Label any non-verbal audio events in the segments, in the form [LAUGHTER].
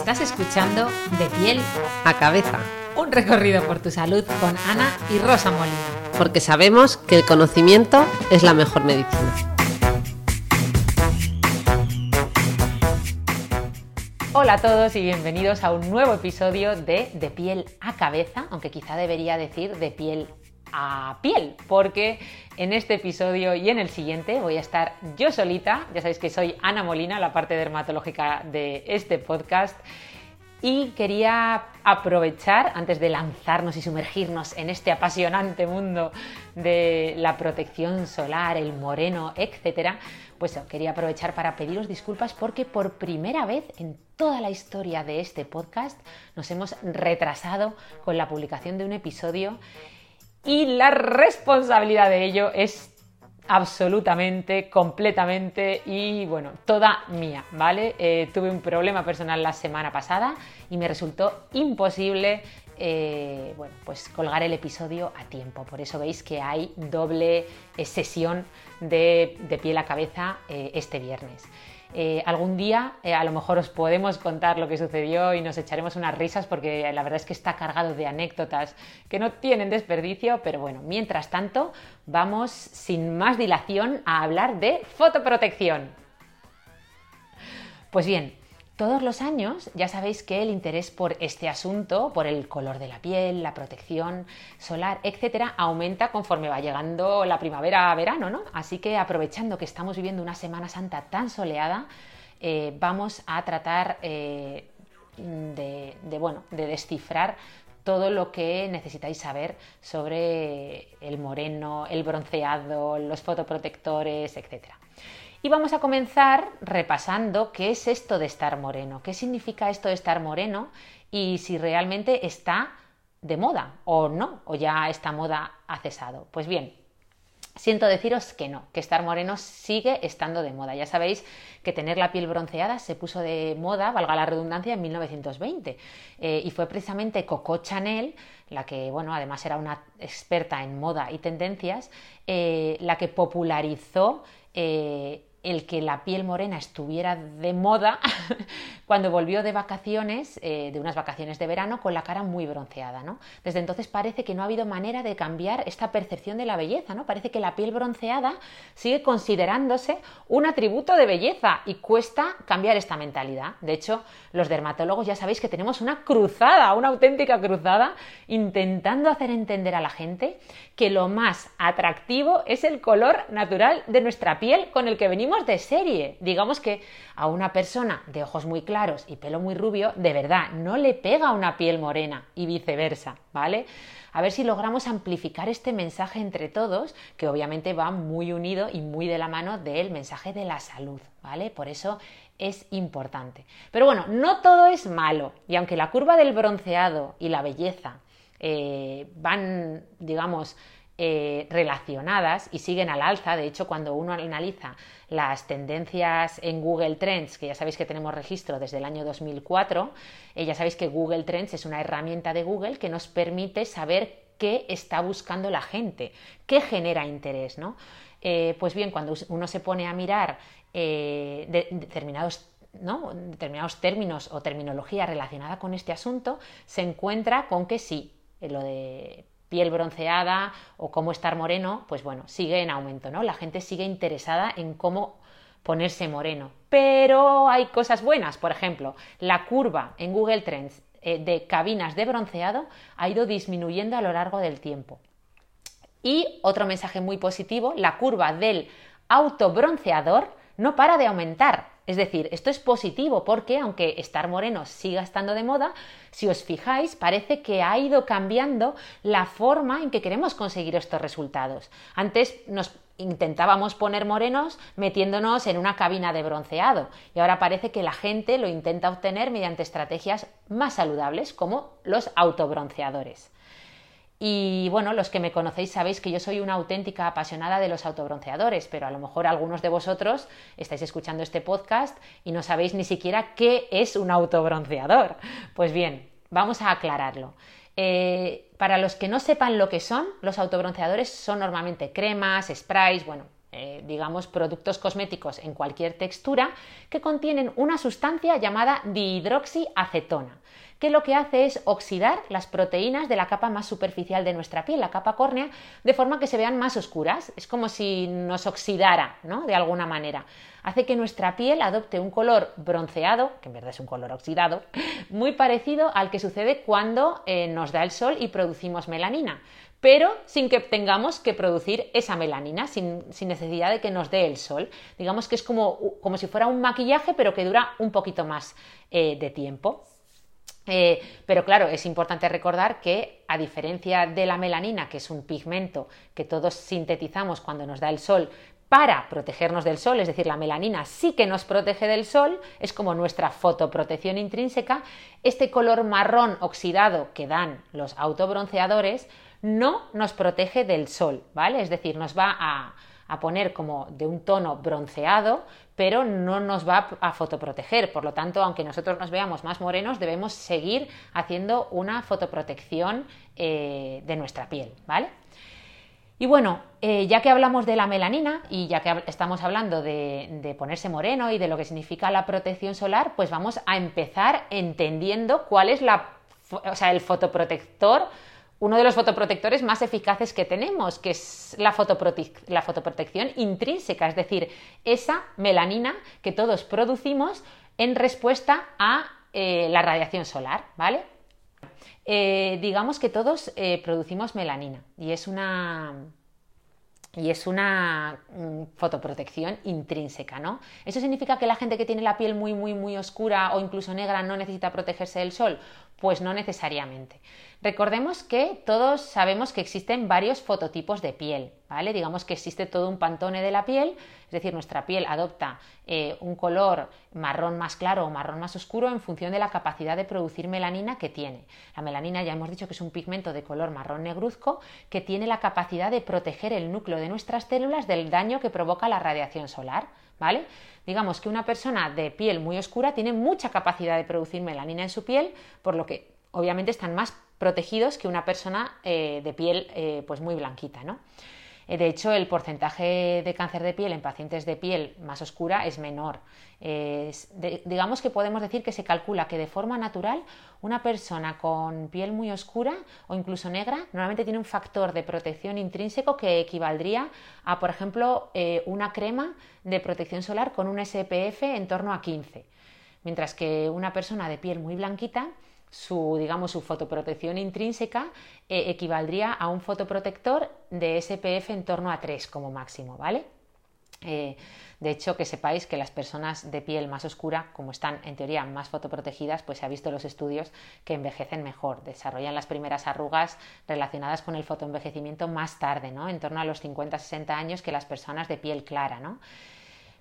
Estás escuchando De piel a cabeza. Un recorrido por tu salud con Ana y Rosa Molina. Porque sabemos que el conocimiento es la mejor medicina. Hola a todos y bienvenidos a un nuevo episodio de De piel a cabeza, aunque quizá debería decir de piel a piel, porque en este episodio y en el siguiente voy a estar yo solita, ya sabéis que soy Ana Molina, la parte dermatológica de este podcast, y quería aprovechar, antes de lanzarnos y sumergirnos en este apasionante mundo de la protección solar, el moreno, etcétera, pues quería aprovechar para pediros disculpas porque por primera vez en toda la historia de este podcast nos hemos retrasado con la publicación de un episodio y la responsabilidad de ello es absolutamente, completamente y bueno, toda mía, ¿vale? Eh, tuve un problema personal la semana pasada y me resultó imposible eh, bueno, pues colgar el episodio a tiempo. Por eso veis que hay doble eh, sesión de, de piel a cabeza este viernes. Eh, algún día eh, a lo mejor os podemos contar lo que sucedió y nos echaremos unas risas porque la verdad es que está cargado de anécdotas que no tienen desperdicio, pero bueno, mientras tanto vamos sin más dilación a hablar de fotoprotección. Pues bien, todos los años ya sabéis que el interés por este asunto, por el color de la piel, la protección solar, etcétera, aumenta conforme va llegando la primavera-verano, ¿no? Así que aprovechando que estamos viviendo una Semana Santa tan soleada, eh, vamos a tratar eh, de, bueno, de descifrar todo lo que necesitáis saber sobre el moreno, el bronceado, los fotoprotectores, etcétera. Y vamos a comenzar repasando qué es esto de estar moreno, qué significa esto de estar moreno y si realmente está de moda o no, o ya esta moda ha cesado. Pues bien, Siento deciros que no, que estar moreno sigue estando de moda. Ya sabéis que tener la piel bronceada se puso de moda, valga la redundancia, en 1920. Eh, y fue precisamente Coco Chanel, la que, bueno, además era una experta en moda y tendencias, eh, la que popularizó eh, el que la piel morena estuviera de moda [LAUGHS] cuando volvió de vacaciones, eh, de unas vacaciones de verano, con la cara muy bronceada. ¿no? Desde entonces parece que no ha habido manera de cambiar esta percepción de la belleza. ¿no? Parece que la piel bronceada sigue considerándose un atributo de belleza y cuesta cambiar esta mentalidad. De hecho, los dermatólogos ya sabéis que tenemos una cruzada, una auténtica cruzada, intentando hacer entender a la gente que lo más atractivo es el color natural de nuestra piel con el que venimos de serie. Digamos que a una persona de ojos muy claros y pelo muy rubio, de verdad, no le pega una piel morena y viceversa, ¿vale? A ver si logramos amplificar este mensaje entre todos, que obviamente va muy unido y muy de la mano del mensaje de la salud, ¿vale? Por eso es importante. Pero bueno, no todo es malo, y aunque la curva del bronceado y la belleza eh, van, digamos, eh, relacionadas y siguen al alza. De hecho, cuando uno analiza las tendencias en Google Trends, que ya sabéis que tenemos registro desde el año 2004, eh, ya sabéis que Google Trends es una herramienta de Google que nos permite saber qué está buscando la gente, qué genera interés, ¿no? Eh, pues bien, cuando uno se pone a mirar determinados determinados términos o terminología relacionada con este asunto, se encuentra con que sí, lo de piel bronceada o cómo estar moreno, pues bueno, sigue en aumento, ¿no? La gente sigue interesada en cómo ponerse moreno. Pero hay cosas buenas, por ejemplo, la curva en Google Trends eh, de cabinas de bronceado ha ido disminuyendo a lo largo del tiempo. Y otro mensaje muy positivo, la curva del autobronceador no para de aumentar. Es decir, esto es positivo porque aunque estar moreno siga estando de moda, si os fijáis, parece que ha ido cambiando la forma en que queremos conseguir estos resultados. Antes nos intentábamos poner morenos metiéndonos en una cabina de bronceado y ahora parece que la gente lo intenta obtener mediante estrategias más saludables como los autobronceadores. Y bueno, los que me conocéis sabéis que yo soy una auténtica apasionada de los autobronceadores, pero a lo mejor algunos de vosotros estáis escuchando este podcast y no sabéis ni siquiera qué es un autobronceador. Pues bien, vamos a aclararlo. Eh, para los que no sepan lo que son, los autobronceadores son normalmente cremas, sprays, bueno, eh, digamos, productos cosméticos en cualquier textura que contienen una sustancia llamada dihidroxiacetona que lo que hace es oxidar las proteínas de la capa más superficial de nuestra piel, la capa córnea, de forma que se vean más oscuras. Es como si nos oxidara, ¿no? De alguna manera. Hace que nuestra piel adopte un color bronceado, que en verdad es un color oxidado, muy parecido al que sucede cuando eh, nos da el sol y producimos melanina pero sin que tengamos que producir esa melanina, sin, necesidad de que nos dé el sol. Digamos que es como, si fuera un maquillaje, pero que dura un poquito más eh, de tiempo. Eh, pero claro, es importante recordar que a diferencia de la melanina, que es un pigmento que todos sintetizamos cuando nos da el sol para protegernos del sol, es decir, la melanina sí que nos protege del sol, es como nuestra fotoprotección intrínseca, este color marrón oxidado que dan los autobronceadores no nos protege del sol, ¿vale? Es decir, nos va a, a poner como de un tono bronceado, pero no nos va a fotoproteger. Por lo tanto, aunque nosotros nos veamos más morenos, debemos seguir haciendo una fotoprotección eh, de nuestra piel, ¿vale? Y bueno, eh, ya que hablamos de la melanina y ya que estamos hablando de, de, ponerse moreno y de lo que significa la protección solar, pues vamos a empezar entendiendo cuál es la, o sea, el fotoprotector uno de los fotoprotectores más eficaces que tenemos, que es la, fotoprotección intrínseca, es decir, esa melanina que todos producimos en respuesta a eh, la radiación solar, ¿vale? Eh, digamos que todos eh, producimos melanina y es una y es una mm, fotoprotección intrínseca, ¿no? ¿Eso significa que la gente que tiene la piel muy, muy, muy oscura o incluso negra no necesita protegerse del sol? Pues no necesariamente. Recordemos que todos sabemos que existen varios fototipos de piel, ¿vale? Digamos que existe todo un pantone de la piel, es decir, nuestra piel adopta eh, un color marrón más claro o marrón más oscuro en función de la capacidad de producir melanina que tiene. La melanina ya hemos dicho que es un pigmento de color marrón negruzco que tiene la capacidad de proteger el núcleo de nuestras células del daño que provoca la radiación solar, ¿vale? Digamos que una persona de piel muy oscura tiene mucha capacidad de producir melanina en su piel, por lo que obviamente están más protegidos que una persona eh, de piel eh, pues muy blanquita. ¿no? Eh, de hecho, el porcentaje de cáncer de piel en pacientes de piel más oscura es menor. digamos que podemos decir que se calcula que de forma natural una persona con piel muy oscura o incluso negra normalmente tiene un factor de protección intrínseco que equivaldría a, por ejemplo, una crema de protección solar con un SPF en torno a 15. Mientras que una persona de piel muy blanquita su, digamos, su fotoprotección intrínseca eh, equivaldría a un fotoprotector de SPF en torno a 3 como máximo, ¿vale? Eh, de hecho, que sepáis que las personas de piel más oscura, como están en teoría más fotoprotegidas, pues se ha visto los estudios que envejecen mejor, desarrollan las primeras arrugas relacionadas con el fotoenvejecimiento más tarde, ¿no? En torno a los 50-60 años que las personas de piel clara, ¿no?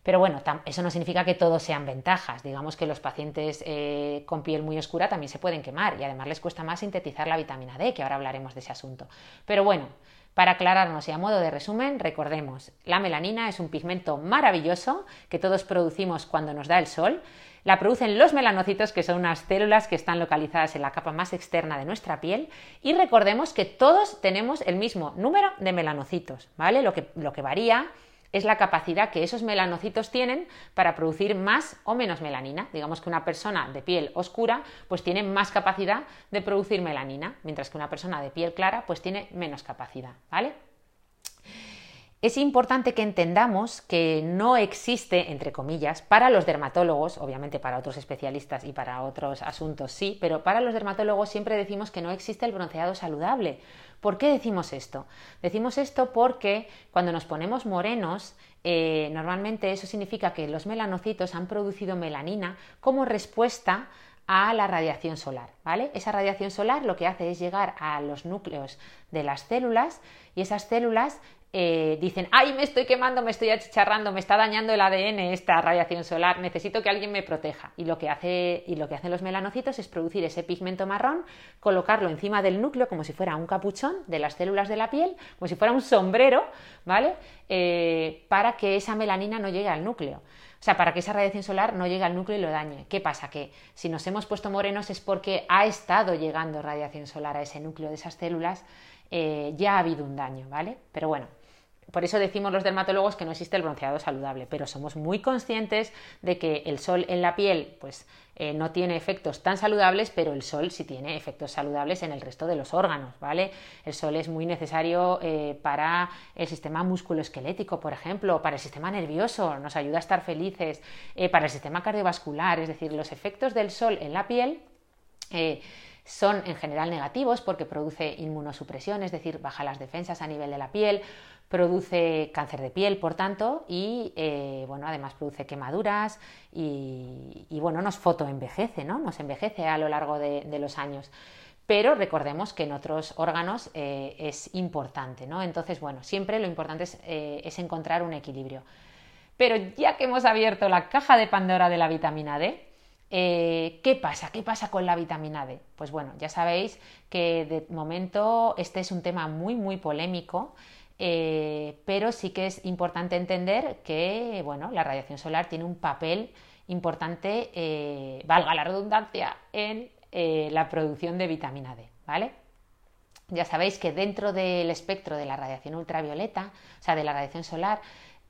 Pero bueno, eso no significa que todos sean ventajas. Digamos que los pacientes eh, con piel muy oscura también se pueden quemar y además les cuesta más sintetizar la vitamina D, que ahora hablaremos de ese asunto. Pero bueno, para aclararnos y a modo de resumen, recordemos, la melanina es un pigmento maravilloso que todos producimos cuando nos da el sol. La producen los melanocitos, que son unas células que están localizadas en la capa más externa de nuestra piel. Y recordemos que todos tenemos el mismo número de melanocitos, ¿vale? Lo que, lo que varía es la capacidad que esos melanocitos tienen para producir más o menos melanina. Digamos que una persona de piel oscura pues tiene más capacidad de producir melanina, mientras que una persona de piel clara pues tiene menos capacidad, ¿vale? Es importante que entendamos que no existe, entre comillas, para los dermatólogos, obviamente para otros especialistas y para otros asuntos sí, pero para los dermatólogos siempre decimos que no existe el bronceado saludable. ¿Por qué decimos esto? Decimos esto porque cuando nos ponemos morenos, eh, normalmente eso significa que los melanocitos han producido melanina como respuesta a la radiación solar, ¿vale? Esa radiación solar lo que hace es llegar a los núcleos de las células y esas células eh, dicen, ay, me estoy quemando, me estoy achicharrando, me está dañando el ADN esta radiación solar, necesito que alguien me proteja. Y lo que, hace, y lo que hacen los melanocitos es producir ese pigmento marrón, colocarlo encima del núcleo como si fuera un capuchón de las células de la piel, como si fuera un sombrero, ¿vale? Eh, para que esa melanina no llegue al núcleo. O sea, para que esa radiación solar no llegue al núcleo y lo dañe. ¿Qué pasa? Que si nos hemos puesto morenos es porque ha estado llegando radiación solar a ese núcleo de esas células, eh, ya ha habido un daño, ¿vale? Pero bueno, por eso decimos los dermatólogos que no existe el bronceado saludable, pero somos muy conscientes de que el sol en la piel pues, eh, no tiene efectos tan saludables, pero el sol sí tiene efectos saludables en el resto de los órganos, ¿vale? El sol es muy necesario eh, para el sistema musculoesquelético, por ejemplo, para el sistema nervioso, nos ayuda a estar felices, eh, para el sistema cardiovascular, es decir, los efectos del sol en la piel son en general negativos porque produce inmunosupresión, es decir, baja las defensas a nivel de la piel, produce cáncer de piel, por tanto, y eh, bueno, además produce quemaduras y, bueno, nos fotoenvejece, ¿no? Nos envejece a lo largo de, los años. Pero recordemos que en otros órganos eh, es importante, ¿no? Entonces, bueno, siempre lo importante es, eh, es encontrar un equilibrio. Pero ya que hemos abierto la caja de Pandora de la vitamina D, ¿Qué pasa? ¿Qué pasa con la vitamina D? Pues bueno, ya sabéis que de momento este es un tema muy, muy polémico eh, pero sí que es importante entender que bueno, la radiación solar tiene un papel importante, eh, valga la redundancia, en eh, la producción de vitamina D. ¿vale? Ya sabéis que dentro del espectro de la radiación ultravioleta, o sea, de la radiación solar,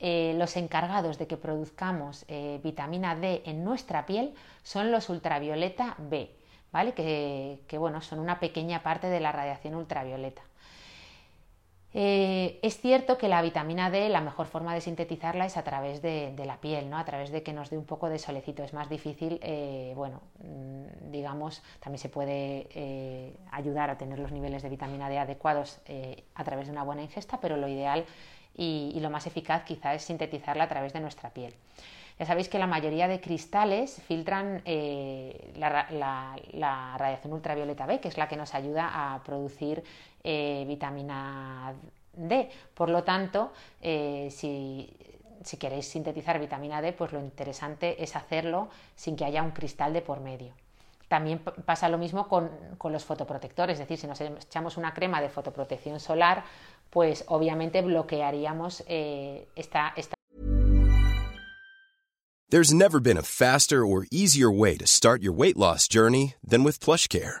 los encargados de que produzcamos vitamina D en nuestra piel son los ultravioleta B, ¿vale? Que, que bueno, son una pequeña parte de la radiación ultravioleta. Eh, es cierto que la vitamina D, la mejor forma de sintetizarla es a través de, la piel, ¿no? a través de que nos dé un poco de solecito. Es más difícil, eh, bueno, mm, digamos, también se puede eh, ayudar a tener los niveles de vitamina D adecuados a través de una buena ingesta, pero lo ideal y, lo más eficaz quizá es sintetizarla a través de nuestra piel. Ya sabéis que la mayoría de cristales filtran la, radiación ultravioleta B, que es la que nos ayuda a producir eh, vitamina D. Por lo tanto, eh, si, queréis sintetizar vitamina D, pues lo interesante es hacerlo sin que haya un cristal de por medio. También pasa lo mismo con, los fotoprotectores, es decir, si nos echamos una crema de fotoprotección solar, pues obviamente bloquearíamos eh, esta, esta. There's never been a faster or easier way to start your weight loss journey than with PlushCare.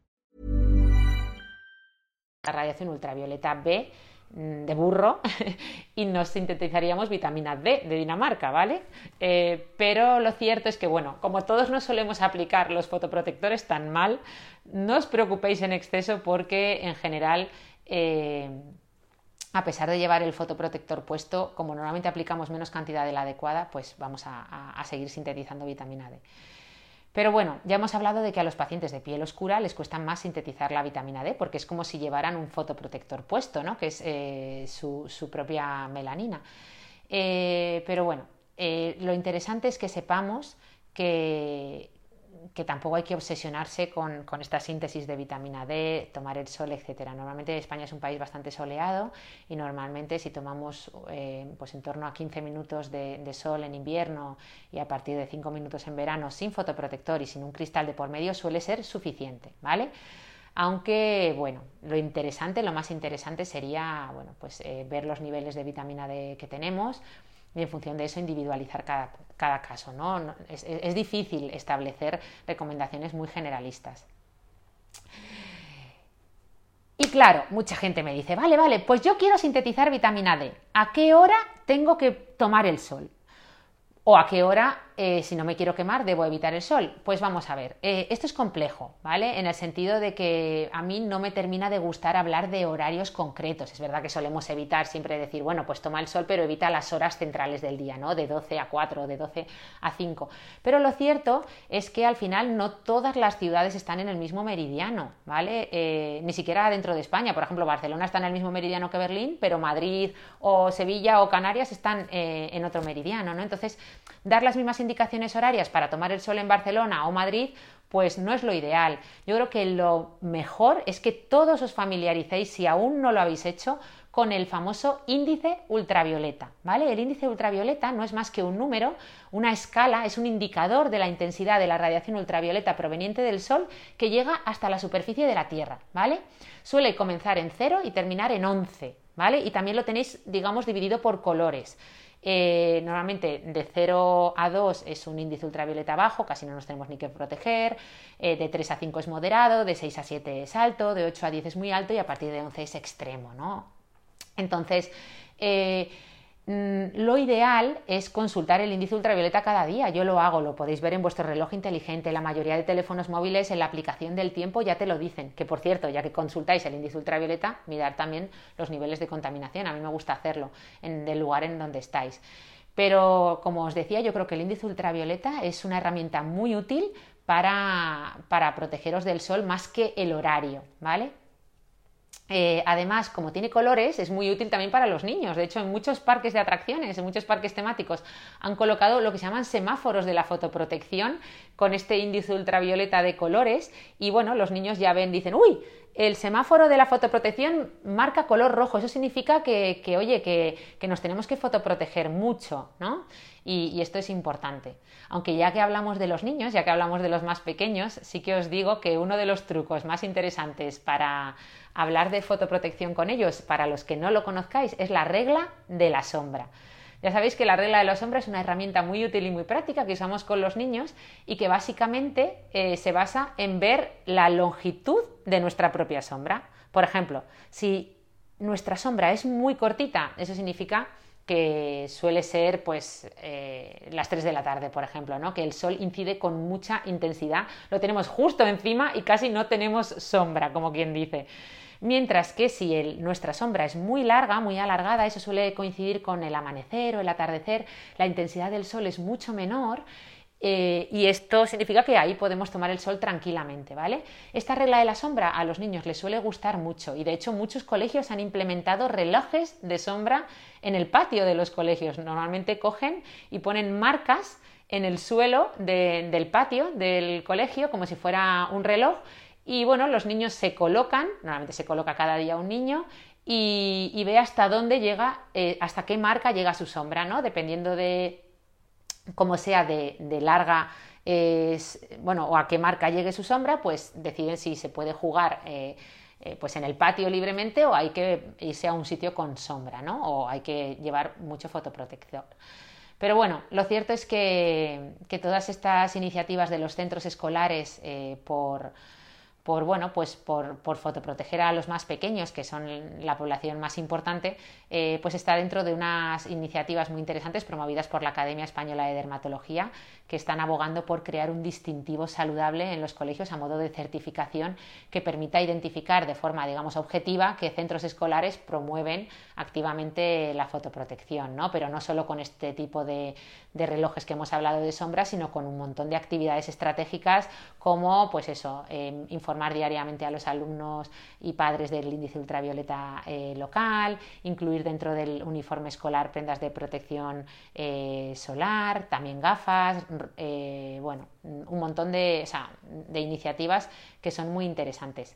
La radiación ultravioleta B mm, de burro [LAUGHS] y nos sintetizaríamos vitamina D de Dinamarca, ¿vale? Eh, pero lo cierto es que, bueno, como todos no solemos aplicar los fotoprotectores tan mal, no os preocupéis en exceso porque en general... Eh, a pesar de llevar el fotoprotector puesto, como normalmente aplicamos menos cantidad de la adecuada, pues vamos a, seguir sintetizando vitamina D. Pero bueno, ya hemos hablado de que a los pacientes de piel oscura les cuesta más sintetizar la vitamina D porque es como si llevaran un fotoprotector puesto, ¿no? que es eh, su, propia melanina. Eh, pero bueno, eh, lo interesante es que sepamos que, que tampoco hay que obsesionarse con, esta síntesis de vitamina D, tomar el sol, etcétera. Normalmente España es un país bastante soleado y normalmente si tomamos eh, pues en torno a 15 minutos de, sol en invierno y a partir de 5 minutos en verano sin fotoprotector y sin un cristal de por medio suele ser suficiente, ¿vale? Aunque, bueno, lo interesante, lo más interesante sería, bueno, pues eh, ver los niveles de vitamina D que tenemos, y en función de eso individualizar cada, caso. ¿no? Es, difícil establecer recomendaciones muy generalistas. Y claro, mucha gente me dice, vale, vale, pues yo quiero sintetizar vitamina D. ¿A qué hora tengo que tomar el sol? ¿O a qué hora eh, si no me quiero quemar, debo evitar el sol. Pues vamos a ver, eh, esto es complejo, ¿vale? En el sentido de que a mí no me termina de gustar hablar de horarios concretos. Es verdad que solemos evitar siempre decir, bueno, pues toma el sol, pero evita las horas centrales del día, ¿no? De 12 a 4, de 12 a 5. Pero lo cierto es que al final no todas las ciudades están en el mismo meridiano, ¿vale? Eh, ni siquiera dentro de España. Por ejemplo, Barcelona está en el mismo meridiano que Berlín, pero Madrid o Sevilla o Canarias están en otro meridiano, ¿no? Entonces, dar las mismas indicaciones horarias para tomar el sol en Barcelona o Madrid, pues no es lo ideal. Yo creo que lo mejor es que todos os familiaricéis, si aún no lo habéis hecho, con el famoso índice ultravioleta, ¿vale? El índice ultravioleta no es más que un número, una escala, es un indicador de la intensidad de la radiación ultravioleta proveniente del Sol que llega hasta la superficie de la Tierra, ¿vale? Suele comenzar en 0 y terminar en 11, ¿vale? Y también lo tenéis, digamos, dividido por colores. Eh, normalmente de 0 a 2 es un índice ultravioleta bajo, casi no nos tenemos ni que proteger, eh, de 3 a 5 es moderado, de 6 a 7 es alto, de 8 a 10 es muy alto y a partir de 11 es extremo, ¿no? Entonces, eh, lo ideal es consultar el índice ultravioleta cada día. Yo lo hago, lo podéis ver en vuestro reloj inteligente. La mayoría de teléfonos móviles en la aplicación del tiempo ya te lo dicen. Que por cierto, ya que consultáis el índice ultravioleta, mirar también los niveles de contaminación. A mí me gusta hacerlo en el lugar en donde estáis. Pero como os decía, yo creo que el índice ultravioleta es una herramienta muy útil para, para protegeros del sol más que el horario, ¿vale? Eh, además, como tiene colores, es muy útil también para los niños. De hecho, en muchos parques de atracciones, en muchos parques temáticos, han colocado lo que se llaman semáforos de la fotoprotección con este índice ultravioleta de colores. Y bueno, los niños ya ven, dicen, uy, el semáforo de la fotoprotección marca color rojo. Eso significa que, oye, que, nos tenemos que fotoproteger mucho, ¿no? Y, esto es importante. Aunque ya que hablamos de los niños, ya que hablamos de los más pequeños, sí que os digo que uno de los trucos más interesantes para hablar de fotoprotección con ellos, para los que no lo conozcáis, es la regla de la sombra. Ya sabéis que la regla de la sombra es una herramienta muy útil y muy práctica que usamos con los niños y que básicamente eh, se basa en ver la longitud de nuestra propia sombra. Por ejemplo, si nuestra sombra es muy cortita, eso significa que suele ser pues eh, las 3 de la tarde, por ejemplo, ¿no? que el sol incide con mucha intensidad, lo tenemos justo encima y casi no tenemos sombra, como quien dice. Mientras que si nuestra sombra es muy larga, muy alargada, eso suele coincidir con el amanecer o el atardecer, la intensidad del sol es mucho menor eh, y esto significa que ahí podemos tomar el sol tranquilamente, ¿vale? Esta regla de la sombra a los niños les suele gustar mucho y de hecho muchos colegios han implementado relojes de sombra en el patio de los colegios. Normalmente cogen y ponen marcas en el suelo del patio del colegio como si fuera un reloj y bueno, los niños se colocan, normalmente se coloca cada día un niño, y, ve hasta dónde llega, eh, hasta qué marca llega su sombra, ¿no? Dependiendo de cómo sea de, larga, bueno, o a qué marca llegue su sombra, pues deciden si se puede jugar eh, eh, pues en el patio libremente o hay que irse a un sitio con sombra, ¿no? O hay que llevar mucho fotoprotector. Pero bueno, lo cierto es que, que todas estas iniciativas de los centros escolares por por bueno pues por, fotoproteger a los más pequeños que son la población más importante eh, pues está dentro de unas iniciativas muy interesantes promovidas por la Academia Española de Dermatología que están abogando por crear un distintivo saludable en los colegios a modo de certificación que permita identificar de forma, digamos, objetiva que centros escolares promueven activamente la fotoprotección, ¿no? Pero no solo con este tipo de, relojes que hemos hablado de sombras, sino con un montón de actividades estratégicas como, pues eso, em, informar diariamente a los alumnos y padres del índice ultravioleta eh, local, incluir dentro del uniforme escolar prendas de protección eh, solar, también gafas, bueno, un montón de, de iniciativas que son muy interesantes.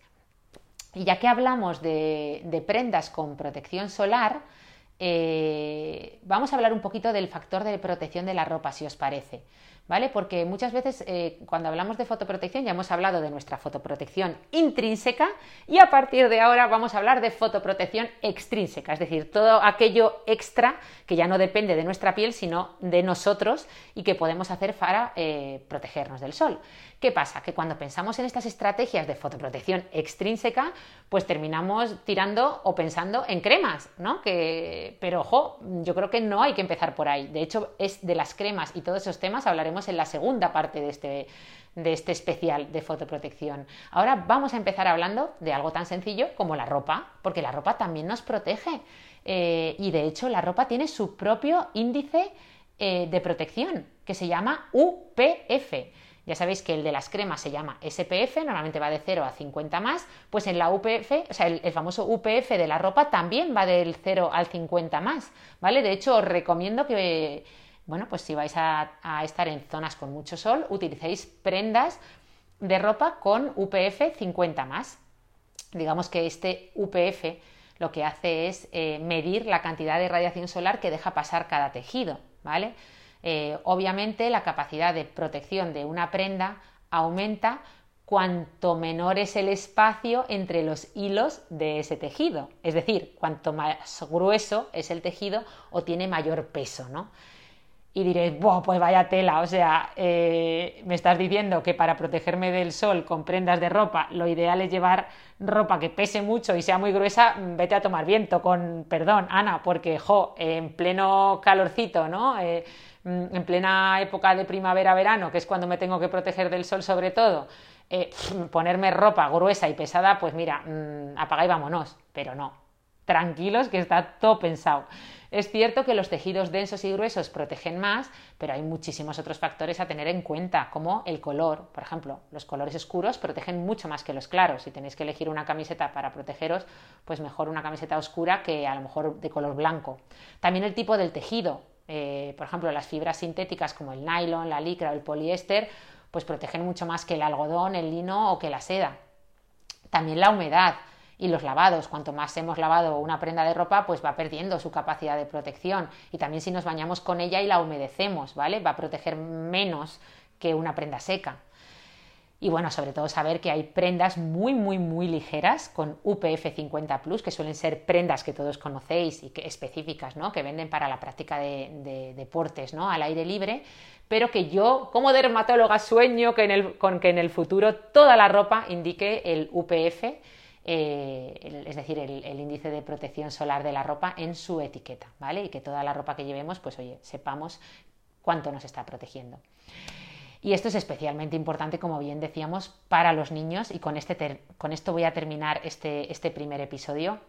Y ya que hablamos de, prendas con protección solar, eh, vamos a hablar un poquito del factor de protección de la ropa, si os parece. ¿Vale? Porque muchas veces eh, cuando hablamos de fotoprotección ya hemos hablado de nuestra fotoprotección intrínseca y a partir de ahora vamos a hablar de fotoprotección extrínseca, es decir, todo aquello extra que ya no depende de nuestra piel sino de nosotros y que podemos hacer para eh, protegernos del sol. ¿Qué pasa? Que cuando pensamos en estas estrategias de fotoprotección extrínseca, pues terminamos tirando o pensando en cremas, ¿no? Que, pero ojo, yo creo que no hay que empezar por ahí. De hecho, es de las cremas y todos esos temas hablaremos en la segunda parte de este, de este especial de fotoprotección. Ahora vamos a empezar hablando de algo tan sencillo como la ropa, porque la ropa también nos protege. Eh, y de hecho, la ropa tiene su propio índice eh, de protección, que se llama UPF. Ya sabéis que el de las cremas se llama SPF, normalmente va de 0 a 50 más, pues en la UPF, o sea, el, famoso UPF de la ropa también va del 0 al 50 más, ¿vale? De hecho, os recomiendo que, bueno, pues si vais a, estar en zonas con mucho sol, utilicéis prendas de ropa con UPF 50 más. Digamos que este UPF lo que hace es eh, medir la cantidad de radiación solar que deja pasar cada tejido, ¿vale? Eh, obviamente la capacidad de protección de una prenda aumenta cuanto menor es el espacio entre los hilos de ese tejido. Es decir, cuanto más grueso es el tejido o tiene mayor peso, ¿no? Y diréis, pues vaya tela, o sea, eh, me estás diciendo que para protegerme del sol con prendas de ropa, lo ideal es llevar ropa que pese mucho y sea muy gruesa, vete a tomar viento, con perdón, Ana, porque, jo, en pleno calorcito, ¿no? Eh, Mm, en plena época de primavera-verano, que es cuando me tengo que proteger del sol sobre todo, eh, ponerme ropa gruesa y pesada, pues mira, mm, apaga y vámonos, pero no. Tranquilos que está todo pensado. Es cierto que los tejidos densos y gruesos protegen más, pero hay muchísimos otros factores a tener en cuenta, como el color. Por ejemplo, los colores oscuros protegen mucho más que los claros. Si tenéis que elegir una camiseta para protegeros, pues mejor una camiseta oscura que a lo mejor de color blanco. También el tipo del tejido. Eh, por ejemplo, las fibras sintéticas como el nylon, la licra o el poliéster, pues protegen mucho más que el algodón, el lino o que la seda. También la humedad y los lavados. Cuanto más hemos lavado una prenda de ropa, pues va perdiendo su capacidad de protección. Y también si nos bañamos con ella y la humedecemos, ¿vale? Va a proteger menos que una prenda seca. Y bueno, sobre todo saber que hay prendas muy, muy, muy ligeras con UPF 50 Plus, que suelen ser prendas que todos conocéis y que específicas, ¿no? Que venden para la práctica de, deportes, ¿no? Al aire libre, pero que yo, como dermatóloga, sueño que en el, con que en el futuro toda la ropa indique el UPF, eh, es decir, el, el, índice de protección solar de la ropa en su etiqueta, ¿vale? Y que toda la ropa que llevemos, pues oye, sepamos cuánto nos está protegiendo. Y esto es especialmente importante, como bien decíamos, para los niños y con, este con esto voy a terminar este, este primer episodio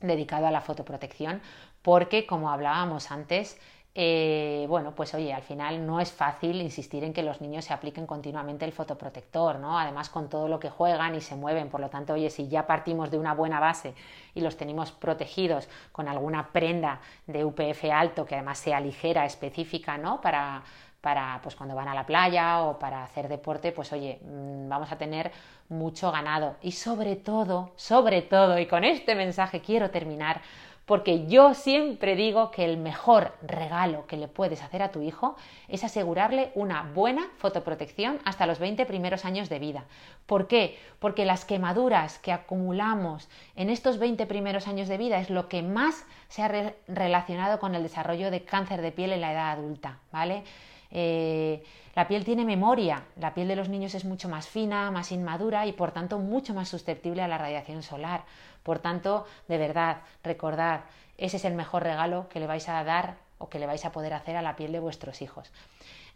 dedicado a la fotoprotección, porque como hablábamos antes, eh, bueno, pues oye, al final no es fácil insistir en que los niños se apliquen continuamente el fotoprotector, ¿no? Además con todo lo que juegan y se mueven, por lo tanto, oye, si ya partimos de una buena base y los tenemos protegidos con alguna prenda de UPF alto que además sea ligera, específica, ¿no? Para, para pues cuando van a la playa o para hacer deporte, pues oye, mm, vamos a tener mucho ganado. Y sobre todo, sobre todo, y con este mensaje quiero terminar, porque yo siempre digo que el mejor regalo que le puedes hacer a tu hijo es asegurarle una buena fotoprotección hasta los 20 primeros años de vida. ¿Por qué? Porque las quemaduras que acumulamos en estos 20 primeros años de vida es lo que más se ha relacionado con el desarrollo de cáncer de piel en la edad adulta, ¿vale? Eh, la piel tiene memoria, la piel de los niños es mucho más fina, más inmadura y por tanto mucho más susceptible a la radiación solar. Por tanto, de verdad, recordad, ese es el mejor regalo que le vais a dar o que le vais a poder hacer a la piel de vuestros hijos.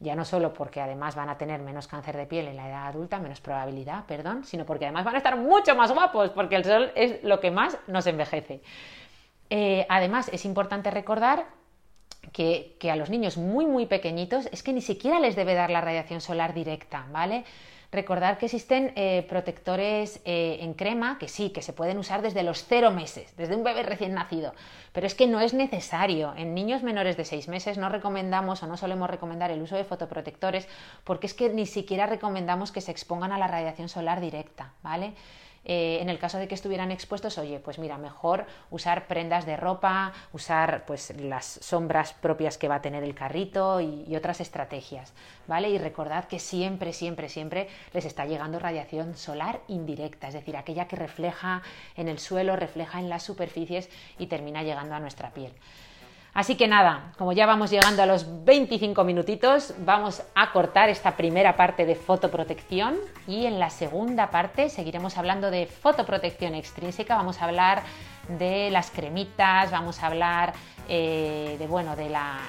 Ya no solo porque además van a tener menos cáncer de piel en la edad adulta, menos probabilidad, perdón, sino porque además van a estar mucho más guapos, porque el sol es lo que más nos envejece. Eh, además, es importante recordar que, a los niños muy, muy pequeñitos es que ni siquiera les debe dar la radiación solar directa, ¿vale? Recordar que existen eh, protectores eh, en crema que sí, que se pueden usar desde los cero meses, desde un bebé recién nacido, pero es que no es necesario. En niños menores de seis meses no recomendamos o no solemos recomendar el uso de fotoprotectores porque es que ni siquiera recomendamos que se expongan a la radiación solar directa, ¿vale? Eh, en el caso de que estuvieran expuestos, oye, pues mira, mejor usar prendas de ropa, usar pues las sombras propias que va a tener el carrito y, y otras estrategias, ¿vale? Y recordad que siempre, siempre, siempre les está llegando radiación solar indirecta, es decir, aquella que refleja en el suelo, refleja en las superficies y termina llegando a nuestra piel. Así que nada, como ya vamos llegando a los 25 minutitos, vamos a cortar esta primera parte de fotoprotección y en la segunda parte seguiremos hablando de fotoprotección extrínseca, vamos a hablar de las cremitas, vamos a hablar eh, de bueno, de la,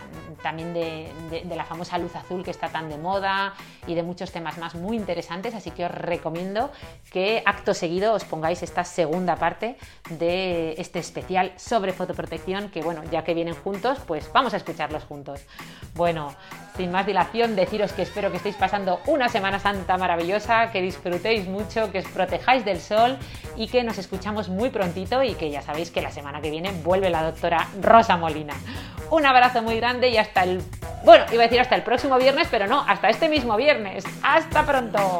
también de, la famosa luz azul que está tan de moda y de muchos temas más muy interesantes, así que os recomiendo que acto seguido os pongáis esta segunda parte de este especial sobre fotoprotección, que bueno, ya que vienen juntos, pues vamos a escucharlos juntos. Bueno, sin más dilación, deciros que espero que estéis pasando una Semana Santa maravillosa, que disfrutéis mucho, que os protejáis del sol y que nos escuchamos muy prontito y que ya sabéis que la semana que viene vuelve la doctora Rosa Un abrazo muy grande y hasta el... Bueno, iba a decir hasta el próximo viernes, pero no, hasta este mismo viernes. ¡Hasta pronto!